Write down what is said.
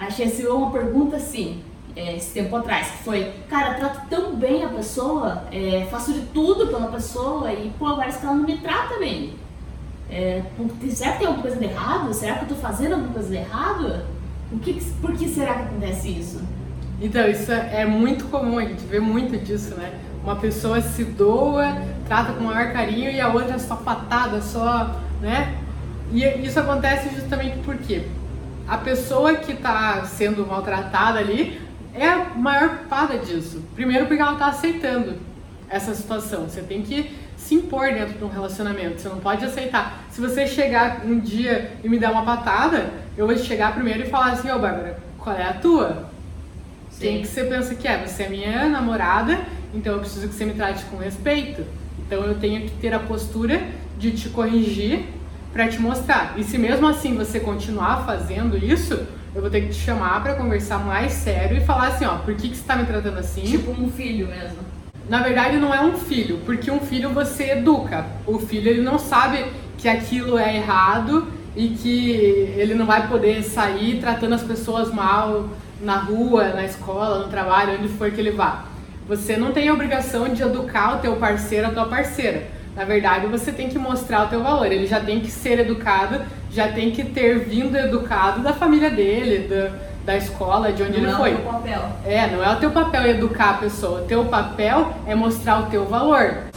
Achei assim, uma pergunta assim, é, esse tempo atrás, que foi, cara, trato tão bem a pessoa, é, faço de tudo pela pessoa e, pô, agora ela não me trata bem. É, será que tem alguma coisa de errado? Será que eu tô fazendo alguma coisa de errado? O que, por que será que acontece isso? Então, isso é muito comum, a gente vê muito disso, né? Uma pessoa se doa, trata com o maior carinho e a outra só patada, só, né? E isso acontece justamente porque a pessoa que está sendo maltratada ali é a maior culpada disso. Primeiro porque ela está aceitando essa situação. Você tem que se impor dentro de um relacionamento. Você não pode aceitar. Se você chegar um dia e me der uma patada, eu vou chegar primeiro e falar assim, ô oh, Bárbara, qual é a tua? Sim. Quem que você pensa que é? Você é minha namorada, então eu preciso que você me trate com respeito. Então eu tenho que ter a postura de te corrigir para te mostrar. E se mesmo assim você continuar fazendo isso, eu vou ter que te chamar para conversar mais sério e falar assim, ó, por que, que você tá me tratando assim? Tipo um filho mesmo. Na verdade não é um filho, porque um filho você educa. O filho ele não sabe que aquilo é errado e que ele não vai poder sair tratando as pessoas mal na rua, na escola, no trabalho, onde for que ele vá. Você não tem a obrigação de educar o teu parceiro, a tua parceira. Na verdade, você tem que mostrar o teu valor. Ele já tem que ser educado, já tem que ter vindo educado da família dele, da, da escola, de onde não ele foi. Não é o teu papel. É, não é o teu papel educar a pessoa. O teu papel é mostrar o teu valor.